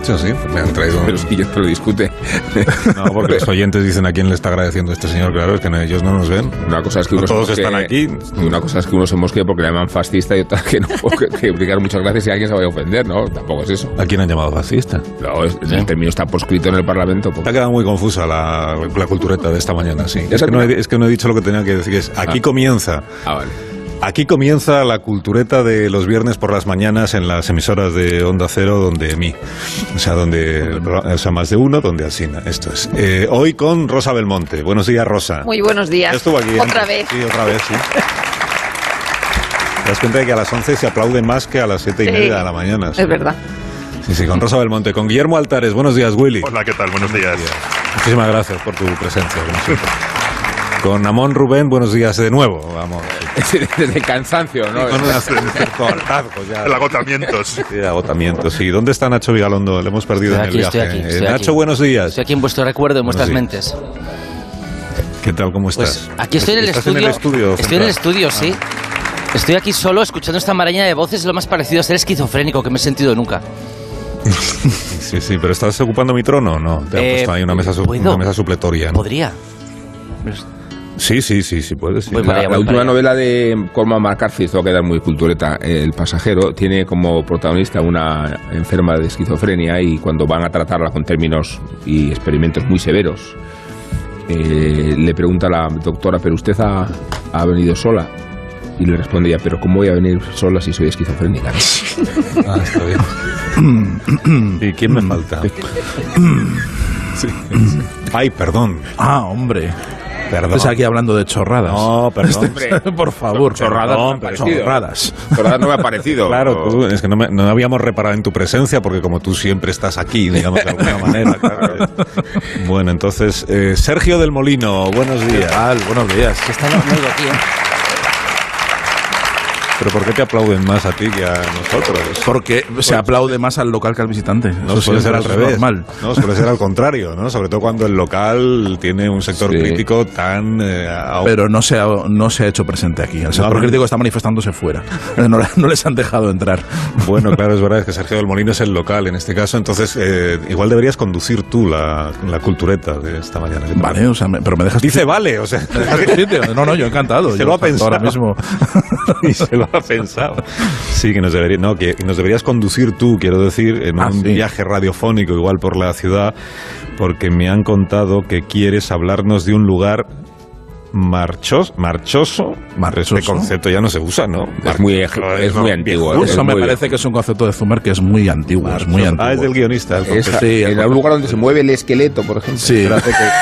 Dicho, sí. Me han traído. Pero si te lo discute. No, porque los oyentes dicen a quién le está agradeciendo este señor. Claro, es que no- ellos no nos ven. Una cosa es que No todos mosquee- están aquí. Una cosa es que uno se mosquee porque le llaman fascista y otra que no que, que explicar muchas gracias y alguien se vaya a ofender, ¿no? Tampoco es eso. ¿A quién han llamado fascista? No, es- el término está proscrito en el Parlamento. Te ha quedado muy confusa la, la cultureta de esta mañana, sí. Es que, no he, es que no he dicho lo que tenía que decir. Es, aquí Ah. comienza. Ah, vale. Aquí comienza la cultureta de los viernes por las mañanas en las emisoras de Onda Cero, donde mí. O sea, donde. O sea, más de uno, donde Alsina. Esto es. Eh, hoy con Rosa Belmonte. Buenos días, Rosa. Muy buenos días. Ya estuvo aquí Otra antes. vez. Sí, otra vez, sí. Te das cuenta de que a las 11 se aplaude más que a las 7 y Sí. media de la mañana. sí. Es verdad. Sí, sí, con Rosa Belmonte. Con Guillermo Altares. Buenos días, Willy. Hola, ¿qué tal? Buenos días. Muchísimas gracias por tu presencia. como siempre. Con Amón Rubén, buenos días de nuevo. Vamos. Desde el cansancio, ¿no? Con un cierto hartazgo ya. El agotamiento. sí. Agotamiento, sí. ¿Dónde está Nacho Vigalondo? Le hemos perdido Estoy en aquí, el estoy viaje. aquí, Eh, estoy Nacho, aquí. buenos días. Estoy aquí en vuestro recuerdo, en vuestras mentes. ¿Qué tal? ¿Cómo estás? Pues aquí estoy en el ¿Estás estudio. en el estudio? estoy en el estudio, sí. Estoy aquí solo escuchando esta maraña de voces, es lo más parecido a ser esquizofrénico que me he sentido nunca. Sí, sí, pero ¿estás ocupando mi trono o no? Te han Eh, puesto ahí una mesa, su- mesa supletoria. ¿no? Podría. Sí, sí, sí, sí, puedes. sí. Voy La, última novela de Cormac McCarthy, esto va a quedar muy cultureta, El pasajero, tiene como protagonista una enferma de esquizofrenia y cuando van a tratarla con términos y experimentos muy severos, eh, le pregunta a la doctora, ¿pero usted ha, ha venido sola? Y le responde ella, ¿pero cómo voy a venir sola si soy esquizofrénica? Ah, está bien. ¿Y quién me falta? Sí. Ay, perdón. Ah, hombre. Perdón. Estás aquí hablando de chorradas. No, perdón. Por favor. Chorradas no. Chorradas. Chorradas no me ha parecido. Claro, tú, es que no, me- no habíamos reparado en tu presencia porque como tú siempre estás aquí, digamos de alguna manera. claro. Bueno, entonces, eh, Sergio del Molino, buenos ¿Qué días. tal? Buenos días. Está aquí, ¿eh? Pero ¿por qué te aplauden más a ti que a nosotros? Porque se aplaude más al local que al visitante. No Eso suele ser al revés. normal. No, suele ser al contrario, ¿no? Sobre todo cuando el local tiene un sector Sí. crítico tan... eh, a- Pero no se, ha, no se ha hecho presente aquí. El sector No, crítico está manifestándose fuera. No, no les han dejado entrar. Bueno, claro, es verdad es que Sergio del Molino es el local en este caso, entonces eh, igual deberías conducir tú la, la cultureta de esta mañana. ¿qué te Vale, o sea, me- pero me dejas... Dice vale, o sea... No, no, yo encantado. Se Yo lo ha encantado Ahora pensado. mismo. y se lo ha pensado. Sí, que nos, debería, no, que nos deberías conducir tú, quiero decir, en Ah, un sí. viaje radiofónico igual por la ciudad, porque me han contado que quieres hablarnos de un lugar marchos, marchoso. Marchoso. Este concepto ya no se usa, ¿no? Es muy, es muy antiguo. Eso es me muy- parece que es un concepto de Zumer que es muy antiguo. Es muy antiguo. Ah, es del guionista. el Es. Sí, en algún lugar donde se mueve el esqueleto, por ejemplo. Sí, que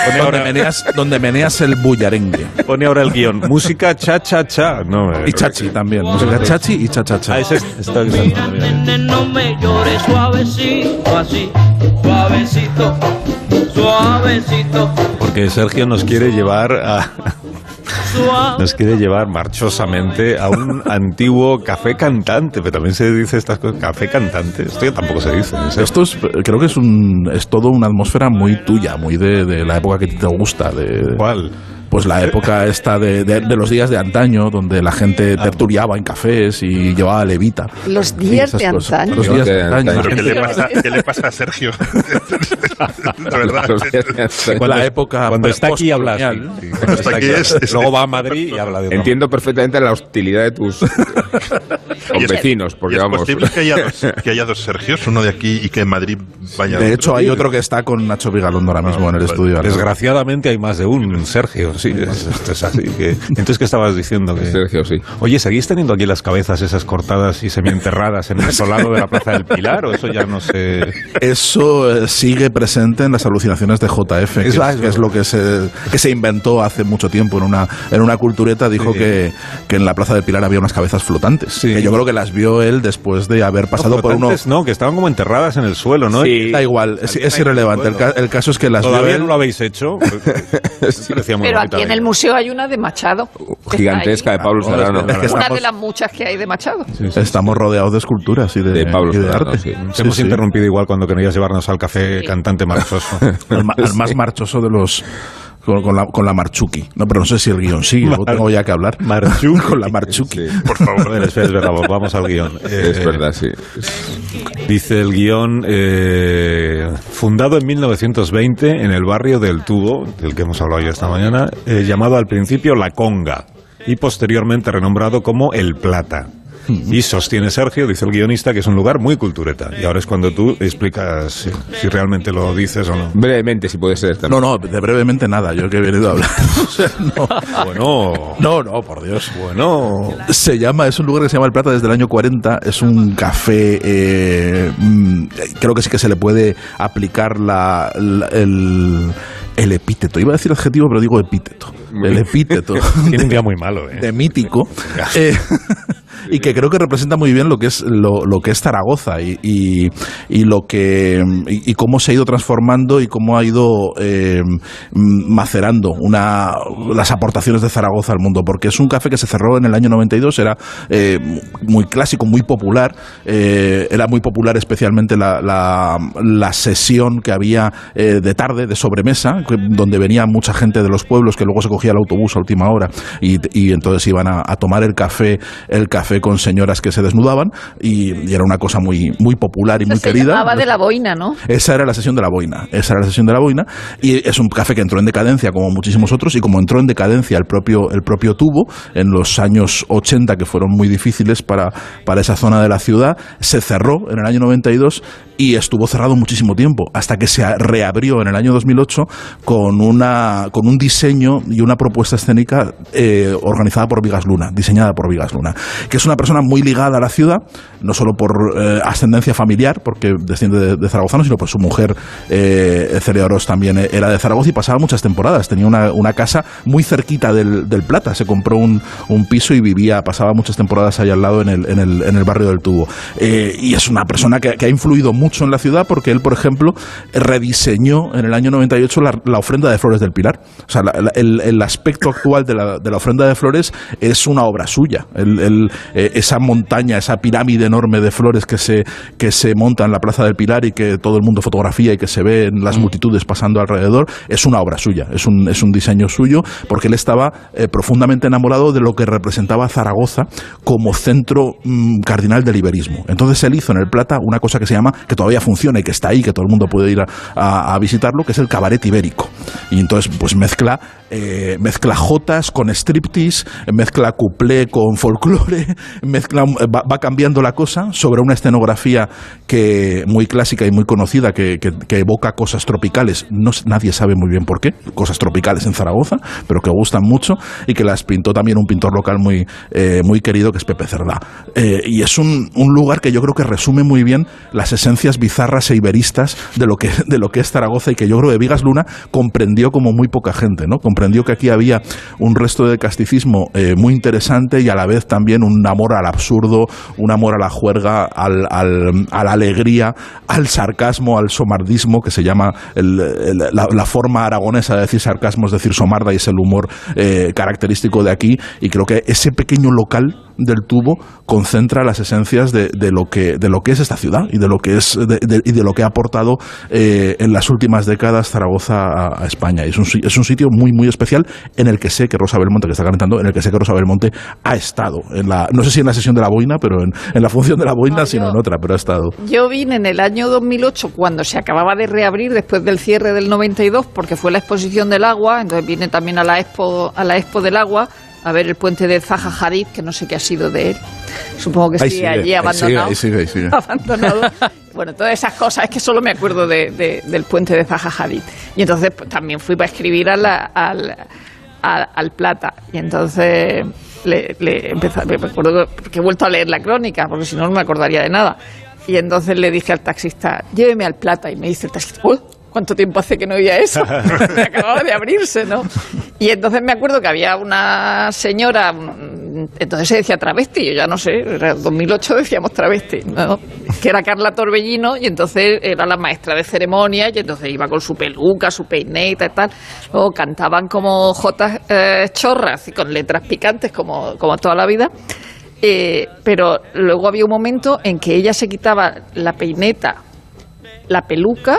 pone donde, meneas, donde meneas el bullarengue. Pone ahora el guion. Música cha cha cha. No, eh, Y chachi también. Música chachi y cha cha cha. Ah, ese es- está avisando, mira, mira. no me llores suavecito, así, suavecito, suavecito, Porque Sergio nos quiere llevar a. Nos quiere llevar marchosamente a un antiguo café cantante, pero también se dice estas cosas, café cantante, esto ya tampoco se dice. Esto es, creo que es un, es todo una atmósfera muy tuya, muy de, de la época que te gusta, de, ¿Cuál? Pues la época esta de, de- de los días de antaño, donde la gente tertuliaba en cafés y llevaba levita. Los días de antaño. Los días de antaño. la ¿Pero qué gente- le pasa, qué le pasa a Sergio? De verdad. Fue la época Cuando está aquí habla así. postcolonial. Sí, cuando está aquí aquí es- es- Luego va a Madrid y habla de. Entiendo perfectamente la hostilidad de tus vecinos, porque ¿Y es vamos. posible que haya, dos, que haya dos Sergios, uno de aquí y que en Madrid vaya De hecho, hay otro que está con Nacho Vigalondo ahora mismo en el vale. estudio. Desgraciadamente hay más de un Sergio. sí, es- esto es así. que- entonces, ¿qué estabas diciendo? Que- Sergio, sí. Oye, ¿seguís teniendo aquí las cabezas esas cortadas y semienterradas en el solado de la Plaza del Pilar? ¿O eso ya no sé...? Eso eh, sigue presente en las alucinaciones de JF, que, Es- que es lo que se, que se inventó hace mucho tiempo en una, en una cultureta. Dijo Sí. que, que en la Plaza del Pilar había unas cabezas flotantes. Sí. Que yo creo que las vio él después de haber pasado No, por uno. No, que estaban como enterradas en el suelo, ¿no? Sí. Da igual, es, es irrelevante. El, ca- el caso es que las vio Todavía él. no lo habéis hecho. Me parecía muy Pero aquí en el museo hay una de Machado. Gigantesca de. Pablo Ah, Serrano. es que- Es que Una estamos, de las muchas que hay de Machado. estamos rodeados de esculturas y de, De Pablo y de Serrano, arte. sí. Te Sí, hemos sí. interrumpido igual cuando querías llevarnos al café Sí. Marchoso. Al, ma- al más marchoso de los. Con, con la, con la Marchuki. No, pero no sé si el guion sigue, tengo ya que hablar. Marchuki. con la Marchuki. Sí. Por favor, es, es verdad, vamos al guion. Es Eh, verdad, sí. Dice el guion, eh, fundado en 1920 en el barrio del Tubo, del que hemos hablado ya esta mañana, eh, llamado al principio La Conga y posteriormente renombrado como El Plata. Y sostiene Sergio, dice el guionista, que es un lugar muy cultureta. Y ahora es cuando tú explicas si, si realmente lo dices o no. Brevemente, si puede ser. No, no, de brevemente nada, yo que he venido a hablar. O sea, no. Bueno, No, no, por Dios. bueno. Se llama, es un lugar que se llama El Plata desde el año 40. Es un café. eh, mm, creo que sí que se le puede aplicar la, la- el, el epíteto. Iba a decir adjetivo, pero digo epíteto. El epíteto. Tiene un día muy malo, ¿eh? de mítico eh, y que creo que representa muy bien lo que es lo, lo que es Zaragoza y, y, y lo que y, y cómo se ha ido transformando y cómo ha ido eh, macerando una las aportaciones de Zaragoza al mundo porque es un café que se cerró en el año 92 era eh, muy clásico muy popular eh, era muy popular especialmente la, la, la sesión que había eh, de tarde de sobremesa que- donde venía mucha gente de los pueblos que luego se cogía el autobús a última hora y, y entonces iban a, a tomar el café el café con señoras que se desnudaban y, y era una cosa muy muy popular y Esa muy se querida llamaba de la boina, ¿no? esa era la sesión de la boina. Esa era la sesión de la boina. Y es un café que entró en decadencia como muchísimos otros. Y como entró en decadencia el propio, el propio tubo en los años 80, que fueron muy difíciles para, para esa zona de la ciudad, se cerró en el año 92 y estuvo cerrado muchísimo tiempo. Hasta que se reabrió en el año 2008 con, una, con un diseño y una propuesta escénica eh, organizada por Vigas Luna, diseñada por Vigas Luna. Que es una persona muy ligada a la ciudad, no solo por eh, ascendencia familiar, porque desciende de, de zaragozano, sino por su mujer, eh, Celia Oroz, también era de Zaragoza y pasaba muchas temporadas. Tenía una, casa muy cerquita del, Plata, se compró un, piso y vivía, pasaba muchas temporadas ahí al lado en el, en el, en el barrio del Tubo. Eh, y es una persona que, ha influido mucho en la ciudad porque él, por ejemplo, rediseñó en el año 98 la, la ofrenda de flores del Pilar. O sea, el aspecto actual de la, de la ofrenda de flores es una obra suya. El- el, eh, esa montaña, esa pirámide enorme de flores que se, que se monta en la Plaza del Pilar y que todo el mundo fotografía y que se ve en las multitudes pasando alrededor, es una obra suya, es un, es un diseño suyo, porque él estaba eh, profundamente enamorado de lo que representaba Zaragoza como centro mm, cardinal del iberismo. Entonces él hizo en el Plata una cosa que se llama, que todavía funciona y que está ahí, que todo el mundo puede ir a, a- a visitarlo, que es el cabaret ibérico. Y entonces pues mezcla, eh, mezcla jotas con striptease, mezcla cuplé con folclore, mezcla, va, va cambiando la cosa sobre una escenografía que muy clásica y muy conocida que, evoca cosas tropicales. No, nadie sabe muy bien por qué, cosas tropicales en Zaragoza, pero que gustan mucho y que las pintó también un pintor local muy, eh, muy querido que es Pepe Cerdá. Eh, y es un, un lugar que yo creo que resume muy bien las esencias bizarras e iberistas de lo que, de lo que es Zaragoza y que yo creo que Vigas Luna comprendió como muy poca gente, ¿no? Comprendió que aquí había un resto de casticismo eh, muy interesante y a la vez también un amor al absurdo, un amor a la juerga, al, al- a la alegría, al sarcasmo, al somardismo, que se llama el- la, la forma aragonesa de decir sarcasmo, es decir, somarda y es el humor eh, característico de aquí. Y creo que ese pequeño local del tubo concentra las esencias de, de lo que de lo que es esta ciudad y de lo que es de- de- y de lo que ha aportado eh, en las últimas décadas Zaragoza a, España es un, es un sitio muy muy especial en el que sé que Rosa Belmonte que está calentando en el que sé que Rosa Belmonte ha estado en la no sé si en la sesión de la boina pero en, en la función de la boina No, sino yo- en otra pero ha estado. Yo vine en el año 2008 cuando se acababa de reabrir después del cierre del 92 porque fue la exposición del agua, entonces vine también a la expo a la expo del agua a ver el puente de Zaha Hadid, que no sé qué ha sido de él. Supongo que sigue sigue, allí abandonado. ahí sigue, ahí sigue. abandonado. Bueno, todas esas cosas, es que solo me acuerdo de- de- del puente de Zaha Hadid. Y entonces pues, también fui para escribir a la, al- a- al Plata. Y entonces le, le empezó, me acuerdo que he vuelto a leer la crónica, porque si no, no me acordaría de nada. Y entonces le dije al taxista, lléveme al Plata. Y me dice el taxista, "Uy, ¿cuánto tiempo hace que no oía eso? Acababa de abrirse, ¿no? Y entonces me acuerdo que había una señora, mm, entonces se decía travesti, yo ya no sé, era 2008 decíamos travesti, ¿no? Que era Carla Torbellino y entonces era la maestra de ceremonia y entonces iba con su peluca, su peineta y tal. Luego cantaban como jotas eh, chorras y con letras picantes como, como toda la vida. Eh, pero luego había un momento en que ella se quitaba la peineta, la peluca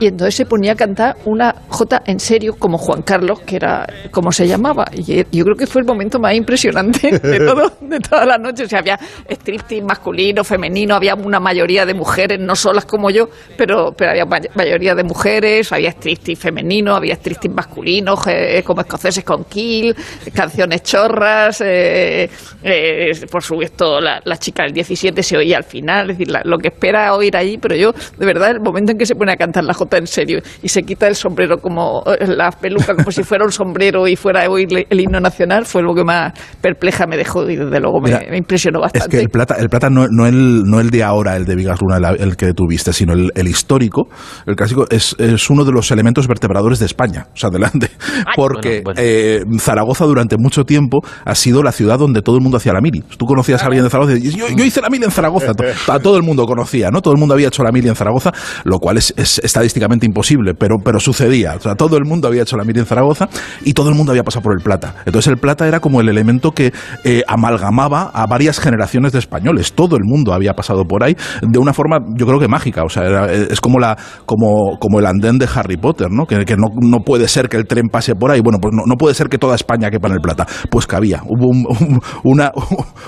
y entonces se ponía a cantar una jota en serio como Juan Carlos, que era como se llamaba. Y eh, yo creo que fue el momento más impresionante de, todo, de toda la noche. O sea, había striptease masculino, femenino, había una mayoría de mujeres, no solas como yo, pero, pero había may- mayoría de mujeres, había striptease femenino, había striptease masculino, je- como escoceses con kill, canciones chorras, eh, eh, por supuesto la, la chica del 17 se oía al final, es decir, lo que espera oír allí, pero yo, de verdad, el momento en que se pone a cantar la jota en serio y se quita el sombrero como eh, la peluca como si fuera un sombrero y fuera a oír el himno nacional fue lo que más perpleja me dejó y desde luego me, Mira, me impresionó Es bastante. que el plata, el plata no, no el, no el de ahora, el de Vigas Luna, el, el que tuviste, sino el, el histórico, el clásico, es, es uno de los elementos vertebradores de España. O sea, adelante. Porque bueno, bueno. eh, Zaragoza durante mucho tiempo ha sido la ciudad donde todo el mundo hacía la mili. Tú conocías a alguien de Zaragoza y dices, yo, yo hice la mili en Zaragoza. A todo el mundo conocía, ¿no? Todo el mundo había hecho la mili en Zaragoza, lo cual es, es estadísticamente imposible, pero, pero sucedía. O sea, todo el mundo había hecho la mili en Zaragoza y todo el mundo había pasado por el plata. Entonces el plata era como el elemento que eh, amalgamaba a varias generaciones de españoles. Todo el mundo había pasado por ahí de una forma, yo creo que mágica. O sea, era- es como, la, como, como el andén de Harry Potter, ¿no? Que, que no, no puede ser que el tren pase por ahí. Bueno, pues no, no puede ser que toda España quepa en el plata. Pues cabía. Hubo un- un- una,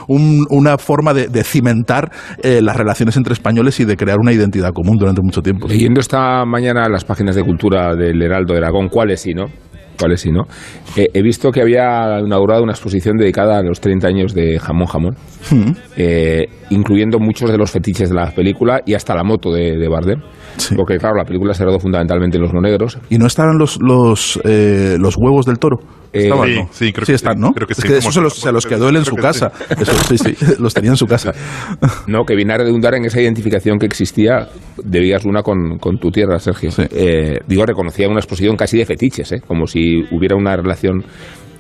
un- una forma de, de cimentar eh, las relaciones entre españoles y de crear una identidad común durante mucho tiempo. Leyendo esta mañana las páginas de cultura del Heraldo de Aragón, ¿cuáles sí, no? ¿Cuáles sí, no? Eh, he visto que había inaugurado una exposición dedicada a los 30 años de Jamón Jamón, Hmm. eh, incluyendo muchos de los fetiches de la película y hasta la moto de, de Bardem. Sí. Porque, claro, la película se rodó fundamentalmente en los monegros. ¿Y no estaban los, los, eh, los huevos del toro? Eh, Estaban, sí, ¿no? sí, creo que están, sí, ¿no? creo que es sí, que eso como se los, que- los él en su sí. casa. Eso, sí, sí, los tenía en su casa. No, que viene a redundar en esa identificación que existía de Vías Luna con, con tu tierra, Sergio. Sí. Eh, digo, reconocía una exposición casi de fetiches, ¿eh? como si hubiera una relación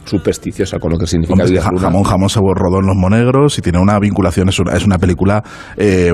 supersticiosa con lo que significa Hombre, Vías ja- Luna. jamón Jamón se rodó en Los Monegros y tiene una vinculación, es una, es una película eh,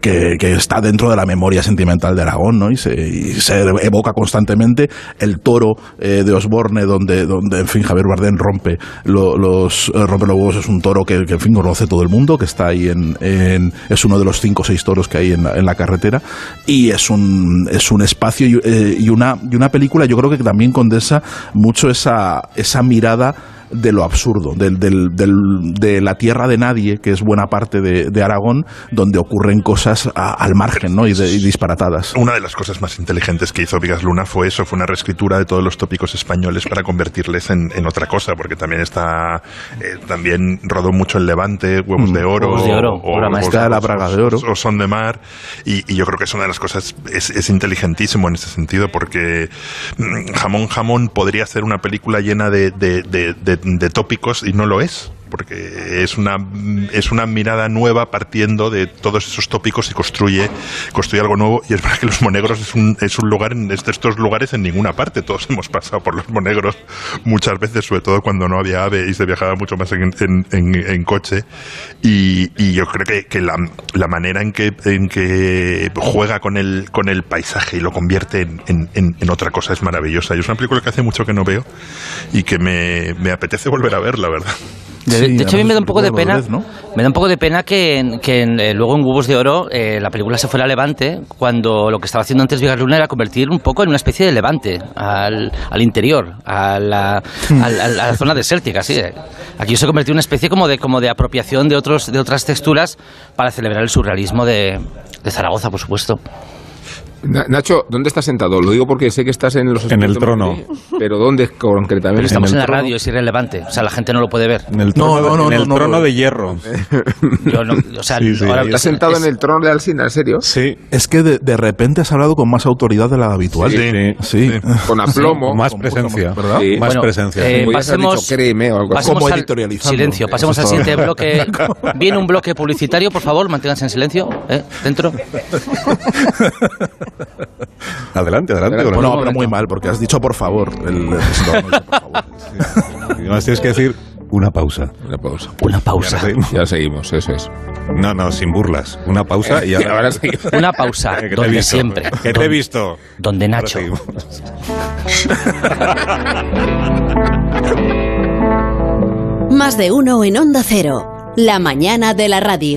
que, que está dentro de la memoria sentimental de Aragón, ¿no? Y se, y se evoca constantemente el toro eh, de Osborne, donde, donde, en fin, Javier Bardem rompe lo- los, eh, rompe los huevos, es un toro que, que, en fin, conoce todo el mundo, que está ahí en, en- es uno de los cinco o seis toros que hay en la, en la carretera y es un, es un espacio y, eh, y una, y una película, yo creo que también condensa mucho esa, esa mirada 하다가 de lo absurdo, del, del- del- de la tierra de nadie, que es buena parte de, de Aragón, donde ocurren cosas a- al margen ¿no? y, de- y disparatadas. Una de las cosas más inteligentes que hizo Vigas Luna fue eso, fue una reescritura de todos los tópicos españoles para convertirles en, en otra cosa, porque también está, eh, también rodó mucho el Levante, Huevos de Oro, Huevos de Oro, maestra de la Braga de Oro. o Son de Mar, y, y yo creo que es una de las cosas, es, es inteligentísimo en ese sentido, porque mm, Jamón Jamón podría ser una película llena de, de- de- tópicos y no lo es. Porque es una, es una mirada nueva partiendo de todos esos tópicos y construye, construye algo nuevo. Y es verdad que los monegros es un, es un lugar, es de estos lugares en ninguna parte. Todos hemos pasado por los monegros muchas veces, sobre todo cuando no había ave y se viajaba mucho más en, en- en- coche. Y, yo creo que, que la, la manera en que, en que juega con el, con el paisaje y lo convierte en- en otra cosa es maravillosa. Y es una película que hace mucho que no veo y que me, me apetece volver a ver, la verdad. De, Sí, de hecho, a mí me da un poco de pena. Me da un poco de pena que, en- que en, eh, luego en Huevos de Oro eh, la película se fuera a Levante cuando lo que estaba haciendo antes Vigas Luna era convertir un poco en una especie de Levante al, al interior, a la, al- al- a la zona desértica, sí. Aquí se convirtió en una especie como de como de apropiación de otros de otras texturas para celebrar el surrealismo de, de Zaragoza, por supuesto. Na- Nacho, ¿dónde estás sentado? Lo digo porque sé que estás en los En el trono. Madrid, pero ¿dónde concretamente? Pero estamos en la trono. radio, es irrelevante. O sea, la gente no lo puede ver. En el trono, No, no, no, en el no, no. trono de hierro. Yo no, o sea, Sí, sí. ahora- ¿Estás sentado es- en el trono de Alsina, en serio? Sí. Es que de, de repente has hablado con más autoridad de la habitual. Sí. Sí. Con aplomo. Más Con- presencia. ¿verdad? Sí. Más Bueno, presencia. eh, pasemos- dicho créeme o algo así. Pasemos Como al- editorializando. Silencio, pasemos al siguiente bloque. Viene un bloque publicitario, por favor, manténganse en silencio. ¿eh? Dentro. Adelante, adelante. Adelante. No, pero muy mal, porque has dicho por favor. El, el por favor. Y además tienes que decir una pausa. Una pausa. Una pausa. ahora seguimos. Ya seguimos, eso es. No, no, sin burlas. Una pausa y ahora... ahora seguimos. Una pausa. Que te he donde visto. siempre. Que te he Donde- visto. Donde Nacho. seguimos. Más de uno en Onda Cero. La mañana de la radio.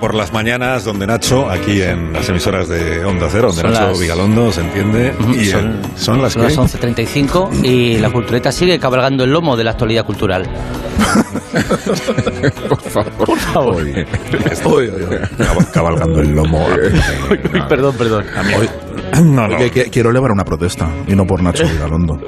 Por las mañanas, donde Nacho, aquí en las emisoras de Onda Cero, donde Son Nacho las- Vigalondo se entiende. Y son- eh, son las las que- 11.35 y la cultureta sigue cabalgando el lomo de la actualidad cultural. Por favor. Por favor. Cab- cabalgando el lomo. perdón, perdón. Hoy- No, no. Oye, que- quiero elevar una protesta y no por Nacho Vigalondo.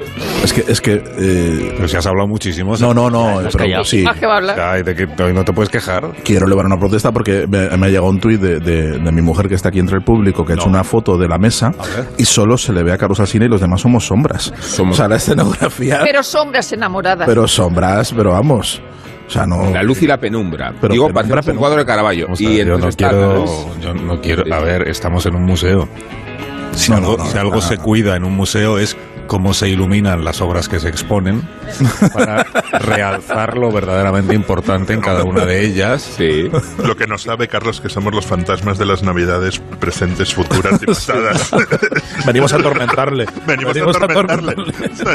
Es que, es que. eh, Pero si has hablado muchísimo. no, no, no. has pero sí. Más que va a hablar. Ay, de que hoy no te puedes quejar. Quiero elevar una protesta porque me, me ha llegado un tuit de, de- de mi mujer que está aquí entre el público que ha hecho una foto de la mesa y solo se le ve a Carlos Alsina y los demás somos sombras. Somos- O sea, la escenografía. Pero sombras enamoradas. pero sombras, pero vamos. O sea, no. La luz y la penumbra. Pero Digo, penumbra, parece un cuadro de Caravaggio. O sea, Y yo no quiero. Yo no quiero. A ver, estamos en un museo. Si No, algo, no, no, si algo no, se cuida en un museo es cómo se iluminan las obras que se exponen para realzar lo verdaderamente importante en cada una de ellas. Sí. Lo que no sabe Carlos que somos los fantasmas de las navidades presentes, futuras y pasadas. Venimos a atormentarle. Venimos, a atormentarle.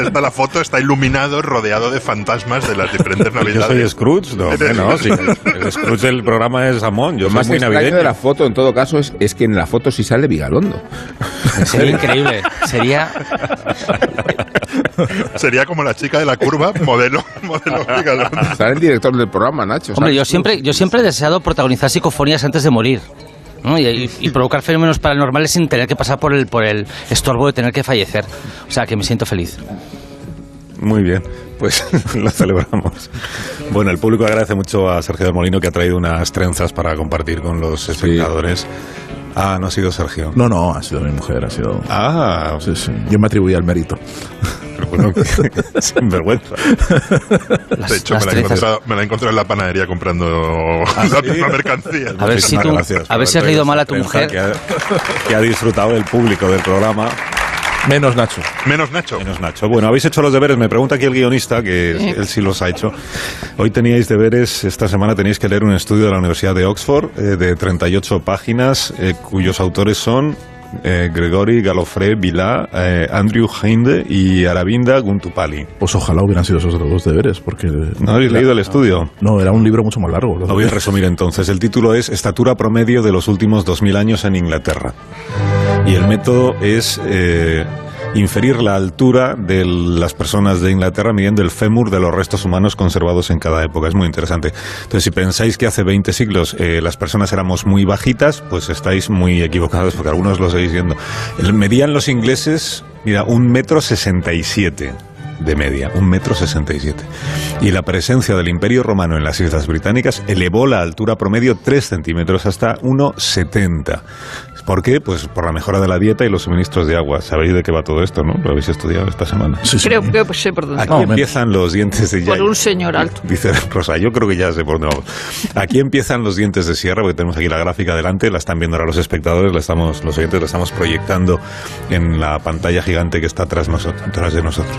Está la foto, está iluminado, rodeado de fantasmas de las diferentes Yo soy navidades. Scrooge, no, hombre, no, sí, el Scrooge del programa es Amón, yo más muy navideño. de la foto, en todo caso, es, es que en la foto sí sale Vigalondo. Sería increíble. Sería. Sería como la chica de la curva, modelo, modelo. Sale el director del programa, Nacho. Hombre, ¿sabes? yo siempre, yo siempre he deseado protagonizar psicofonías antes de morir. ¿no? Y, y- y provocar fenómenos paranormales sin tener que pasar por el, por el estorbo de tener que fallecer. O sea, que me siento feliz. Muy bien, pues lo celebramos. Bueno, el público agradece mucho a Sergio del Molino que ha traído unas trenzas para compartir con los espectadores. Ah, no ha sido Sergio. No, no, ha sido mi mujer, ha sido. Ah, Sí, sí. Yo me atribuía el mérito. pero bueno, sin vergüenza. Las, De hecho, las me la, he trenzas. encontrado, me la he encontrado en la panadería comprando la misma mercancía. A ver si tú- gracias a ver si has leído mal a tu mujer. Que ha, que ha disfrutado el público del programa. Menos Nacho. Menos Nacho. Menos Nacho. Bueno, habéis hecho los deberes. Me pregunta aquí el guionista, que él sí los ha hecho. Hoy teníais deberes, esta semana tenéis que leer un estudio de la Universidad de Oxford eh, de 38 páginas, eh, cuyos autores son eh, Gregory Galofré Vilá, eh, Andrew Heinde y Aravinda Guntupali. Pues ojalá hubieran sido esos dos deberes, porque. ¿No habéis leído el estudio? No, era un libro mucho más largo. Lo voy a resumir entonces. El título es Estatura promedio de los últimos 2000 años en Inglaterra. Y el método es eh, inferir la altura de las personas de Inglaterra midiendo el fémur de los restos humanos conservados en cada época. Es muy interesante. Entonces, si pensáis que hace 20 siglos eh, las personas éramos muy bajitas, pues estáis muy equivocados porque algunos lo seguís viendo. Medían los ingleses, mira, un metro sesenta y siete de media, un metro sesenta y siete. Y la presencia del Imperio Romano en las Islas Británicas elevó la altura promedio 3 centímetros hasta 1,70. ¿Por qué? Pues por la mejora de la dieta y los suministros de agua. Sabéis de qué va todo esto, ¿no? Lo habéis estudiado esta semana. Sí, sí. Creo, creo que sé por dónde. Aquí No, empiezan los dientes de Por un señor alto. Dice Rosa, yo creo que ya sé por dónde vamos. Aquí empiezan los dientes de sierra, porque tenemos aquí la gráfica delante, la están viendo ahora los espectadores, la estamos, los oyentes la estamos proyectando en la pantalla gigante que está tras, nosotros, tras de nosotros.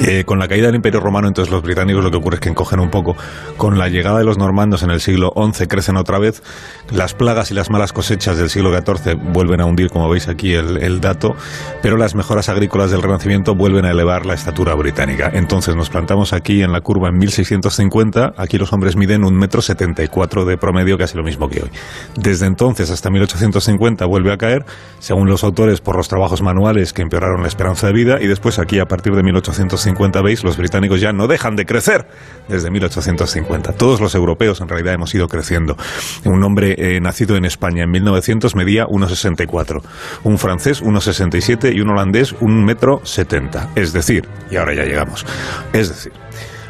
Eh, con la caída del Imperio Romano, entonces los británicos lo que ocurre es que encogen un poco. Con la llegada de los normandos en el siglo XI crecen otra vez. Las plagas y las malas cosechas del siglo XIV vuelven a hundir, como veis aquí el, el dato, pero las mejoras agrícolas del Renacimiento vuelven a elevar la estatura británica. Entonces nos plantamos aquí en la curva en 1650. Aquí los hombres miden un metro setenta y cuatro de promedio, casi lo mismo que hoy. Desde entonces hasta 1850 vuelve a caer, según los autores, por los trabajos manuales que empeoraron la esperanza de vida, y después aquí a partir de 1850 veis, los británicos ya no dejan de crecer desde 1850. Todos los europeos en realidad hemos ido creciendo. Un hombre eh, nacido en España en 1900 medía 1,64, un francés 1,67 y un holandés 1,70 metro 70. Es decir, y ahora ya llegamos, es decir,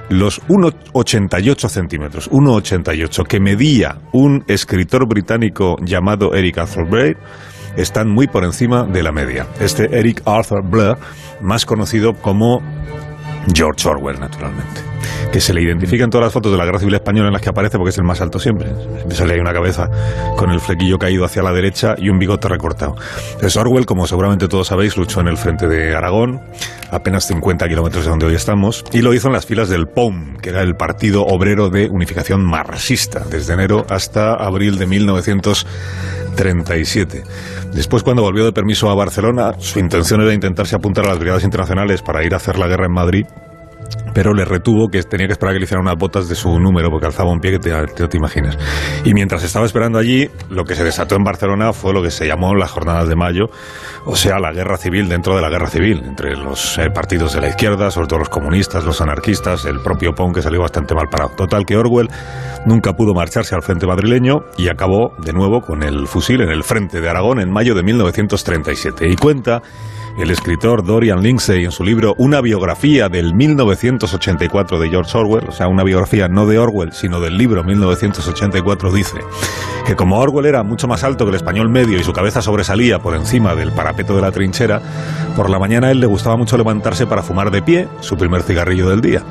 los 1,88 centímetros, 1,88 que medía un escritor británico llamado Eric Arthur Blair, están muy por encima de la media. Este Eric Arthur Blair, más conocido como George Orwell, naturalmente. Que se le identifica en todas las fotos de la Guerra Civil Española en las que aparece porque es el más alto siempre. Sale ahí una cabeza con el flequillo caído hacia la derecha y un bigote recortado. Entonces Orwell, como seguramente todos sabéis, luchó en el frente de Aragón, apenas 50 kilómetros de donde hoy estamos, y lo hizo en las filas del POUM, que era el Partido Obrero de Unificación Marxista, desde enero hasta abril de 1937. Después, cuando volvió de permiso a Barcelona, su intención era intentarse apuntar a las brigadas internacionales para ir a hacer la guerra en Madrid, pero le retuvo que tenía que esperar a que le hicieran unas botas de su número, porque alzaba un pie que te, te, imaginas. Y mientras estaba esperando allí, lo que se desató en Barcelona fue lo que se llamó las jornadas de mayo, o sea, la guerra civil dentro de la guerra civil, entre los eh, partidos de la izquierda, sobre todo los comunistas, los anarquistas, el propio PON, que salió bastante mal parado. Total, que Orwell nunca pudo marcharse al frente madrileño y acabó de nuevo con el fusil en el frente de Aragón en mayo de 1937. Y cuenta el escritor Dorian Lindsay en su libro Una biografía del 1984 de George Orwell, o sea, una biografía no de Orwell, sino del libro 1984, dice que como Orwell era mucho más alto que el español medio y su cabeza sobresalía por encima del parapeto de la trinchera, por la mañana a él le gustaba mucho levantarse para fumar de pie su primer cigarrillo del día.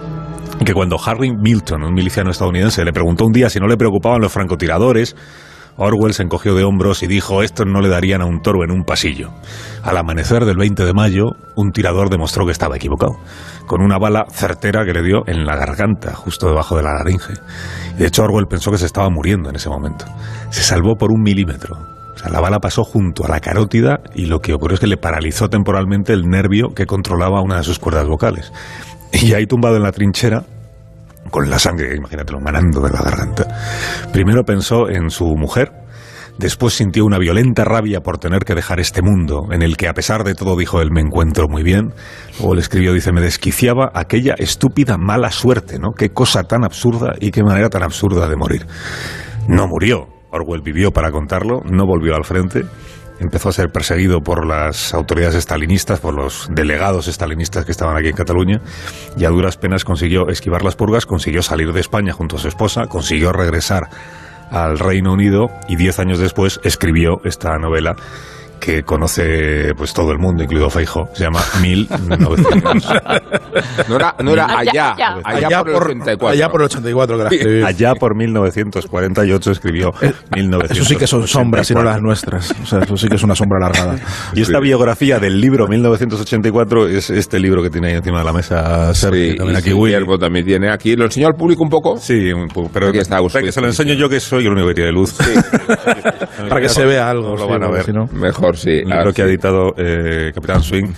Que cuando Harry Milton, un miliciano estadounidense, le preguntó un día si no le preocupaban los francotiradores, Orwell se encogió de hombros y dijo, estos no le darían a un toro en un pasillo. Al amanecer del 20 de mayo, un tirador demostró que estaba equivocado, con una bala certera que le dio en la garganta, justo debajo de la laringe. De hecho Orwell pensó que se estaba muriendo en ese momento. Se salvó por un milímetro. O sea, la bala pasó junto a la carótida y lo que ocurrió es que le paralizó temporalmente el nervio que controlaba una de sus cuerdas vocales. Y ahí tumbado en la trinchera, con la sangre, imagínatelo, manando de la garganta. Primero pensó en su mujer, después sintió una violenta rabia por tener que dejar este mundo, en el que a pesar de todo dijo él me encuentro muy bien. Luego le escribió, dice, me desquiciaba aquella estúpida mala suerte, ¿no? Qué cosa tan absurda y qué manera tan absurda de morir. No murió, Orwell vivió para contarlo, no volvió al frente empezó a ser perseguido por las autoridades estalinistas, por los delegados estalinistas que estaban aquí en Cataluña, y a duras penas consiguió esquivar las purgas, consiguió salir de España junto a su esposa, consiguió regresar al Reino Unido y diez años después escribió esta novela que conoce pues todo el mundo, incluido Feijo, se llama 1900. No era, no era allá, Allá, allá, allá por, el por, 84. allá por el 84 que la escribí. Allá por 1948 escribió 1900. Eso sí que son sombras y no las nuestras. O sea, eso sí que es una sombra alargada. Y esta biografía del libro 1984 es este libro que tiene ahí encima de la mesa Sergio, Sí, también y aquí sí, Willy. Guillermo también tiene aquí. ¿Lo enseñó al público un poco? Sí, pero Aquí está, que se lo enseño yo que soy el único que tiene luz. Para que se vea algo. No lo sí, van a ver. si no- Mejor, sí. Libro Ah, que ha sí. editado eh, Capitán Swing,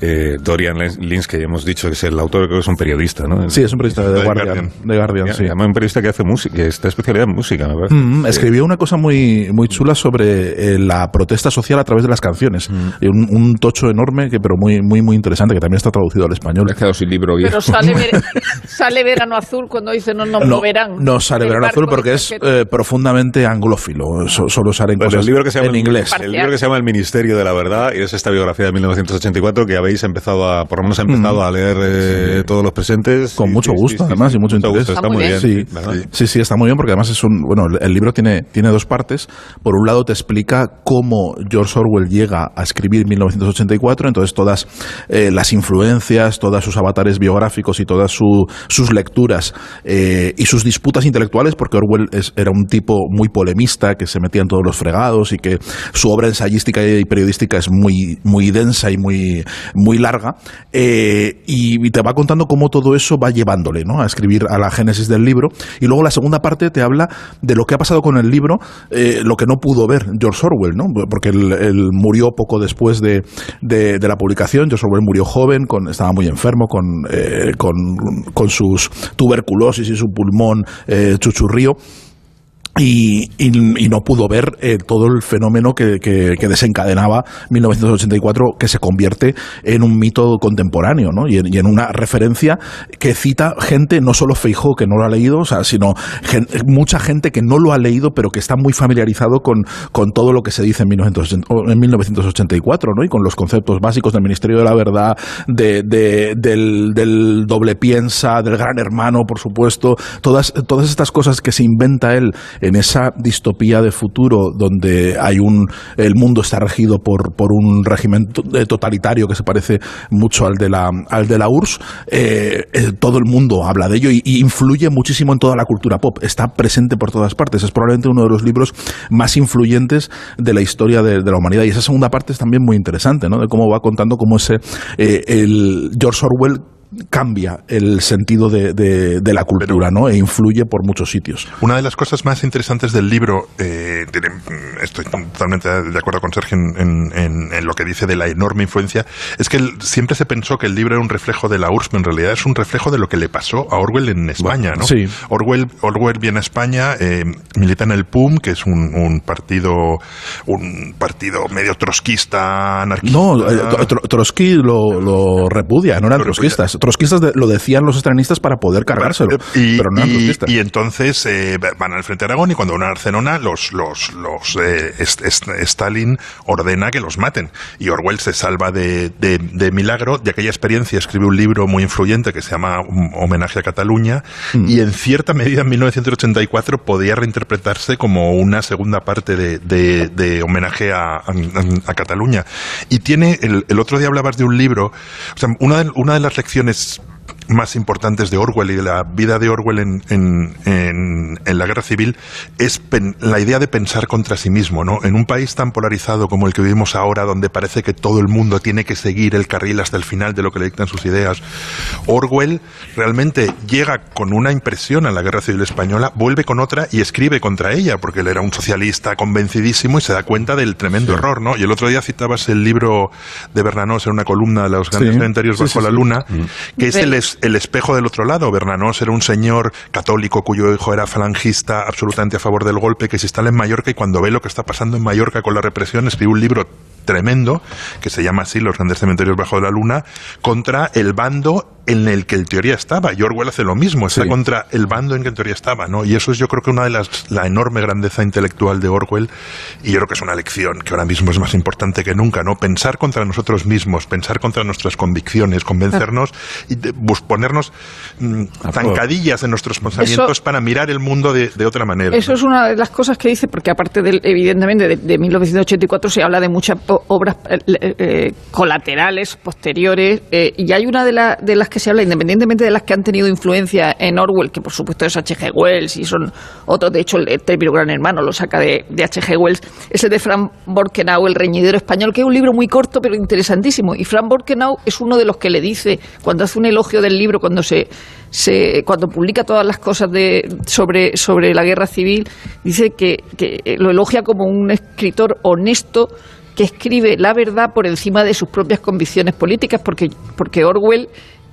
eh, Dorian Lins, que ya hemos dicho que es el autor, creo que es un periodista, ¿no? Sí, es un periodista de The The Guardian. Guardian. The Guardian, Ya, sí. además un periodista que hace música, que está especialidad en música, me parece. Mm, escribió una cosa muy, muy chula sobre eh, la protesta social a través de las canciones. Y un, un tocho enorme, que pero muy, muy, muy interesante, que también está traducido al español. Me he quedado sin libro. Pero Guillermo. sale, ver- sale verano azul cuando dice no nos no, moverán. no sale El verano azul porque de es eh, profundamente anglófilo. So- solo salen Pues cosas el libro que se llama en inglés. El libro que se llama El Ministerio de la Verdad y es esta biografía de 1984 que habéis empezado a, por lo menos, empezado a leer eh, todos los presentes. Con Sí, mucho gusto, sí, sí, además, sí, y mucho interés. gusto, Está muy bien. Sí, sí, sí, está muy bien porque además es un. Bueno, el- el libro tiene, tiene dos partes. Por un lado, te explica cómo George Orwell llega a escribir 1984, entonces todas eh, las influencias, todos sus avatares biográficos y todas su- sus lecturas eh, y sus disputas intelectuales, porque Orwell es- era un tipo muy polemista que se metía en todos los fregados y que su obra ensayística y periodística es muy, muy densa y muy, muy larga, eh, y te va contando cómo todo eso va llevándole ¿no? a escribir a la génesis del libro. Y luego la segunda parte te habla de lo que ha pasado con el libro, eh, lo que no pudo ver George Orwell, ¿no? porque él, murió poco después de, de, la publicación. George Orwell murió joven, con, estaba muy enfermo, con, eh, con, con, sus tuberculosis y su pulmón chuchurrío. Y, y, no pudo ver eh, todo el fenómeno que, que, que, desencadenaba 1984, que se convierte en un mito contemporáneo, ¿no? Y en, y en una referencia que cita gente, no solo Feijó, que no lo ha leído, o sea, sino mucha gente que no lo ha leído, pero que está muy familiarizado con, con todo lo que se dice en, 1980, en 1984, ¿no? Y con los conceptos básicos del Ministerio de la Verdad, de, de, del, del doble piensa, del gran hermano, por supuesto, todas, todas estas cosas que se inventa él en esa distopía de futuro donde hay un el mundo está regido por, por un régimen eh, totalitario que se parece mucho al de la al de la URSS eh, eh, todo el mundo habla de ello y, influye muchísimo en toda la cultura pop. Está presente por todas partes. Es probablemente uno de los libros más influyentes de la historia de, la humanidad. Y esa segunda parte es también muy interesante ¿no? de cómo va contando cómo ese el George Orwell cambia el sentido de, de, la cultura, ¿no? E influye por muchos sitios. Una de las cosas más interesantes del libro, eh, estoy totalmente de acuerdo con Sergio en, en, lo que dice de la enorme influencia, es que siempre se pensó que el libro era un reflejo de la URSS, pero en realidad es un reflejo de lo que le pasó a Orwell en España, ¿no? Sí. Orwell, Orwell viene a España, eh, milita en el PUM, que es un, un, partido un partido medio trotskista, anarquista. No, eh, Trotsky lo, lo repudia, no eran trotskistas trotskistas lo decían los estalinistas para poder cargárselo, y, pero no y, y entonces eh, van al frente de Aragón y cuando van a Barcelona, los, los, los eh, Stalin ordena que los maten. Y Orwell se salva de, de, milagro. De aquella experiencia escribe un libro muy influyente que se llama Homenaje a Cataluña mm. y en cierta medida en 1984 podía reinterpretarse como una segunda parte de, de homenaje a, a, Cataluña. Y tiene, el, el, otro día hablabas de un libro, o sea, una de, una de las lecciones es más importantes de Orwell y de la vida de Orwell en, en, en, la guerra civil es la idea de pensar contra sí mismo. ¿no? En un país tan polarizado como el que vivimos ahora, donde parece que todo el mundo tiene que seguir el carril hasta el final de lo que le dictan sus ideas, Orwell realmente llega con una impresión a la guerra civil española, vuelve con otra y escribe contra ella, porque él era un socialista convencidísimo y se da cuenta del tremendo error. ¿no? Y el otro día citabas el libro de Bernanos en una columna de los grandes sí. bajo la luna, mm. que es el el espejo del otro lado. Bernanos era un señor católico cuyo hijo era falangista, absolutamente a favor del golpe, que se instala en Mallorca y cuando ve lo que está pasando en Mallorca con la represión, escribe un libro tremendo, que se llama así Los grandes cementerios bajo la luna, contra el bando en el que en teoría estaba. Y Orwell hace lo mismo, está contra el bando en que en teoría estaba, ¿no? Y eso es yo creo que una de las, la enorme grandeza intelectual de Orwell, y yo creo que es una lección que ahora mismo es más importante que nunca, ¿no? Pensar contra nosotros mismos, pensar contra nuestras convicciones, convencernos y ponernos mm, zancadillas en nuestros pensamientos para mirar el mundo de, otra manera. Eso es una de las cosas que dice, porque aparte del, evidentemente de, 1984 se habla de muchas obras eh, eh, colaterales, posteriores, eh, y hay una de, de las que se habla, independientemente de las que han tenido influencia en Orwell, que por supuesto es H.G. Wells y son otros, de hecho el término Gran Hermano lo saca de, H.G. Wells, es el de Frank Borkenau, El reñidero español, que es un libro muy corto pero interesantísimo. Y Frank Borkenau es uno de los que le dice, cuando hace un elogio del libro, cuando se, se cuando publica todas las cosas de, sobre, sobre la guerra civil, dice que, que lo elogia como un escritor honesto que escribe la verdad por encima de sus propias convicciones políticas, porque, porque Orwell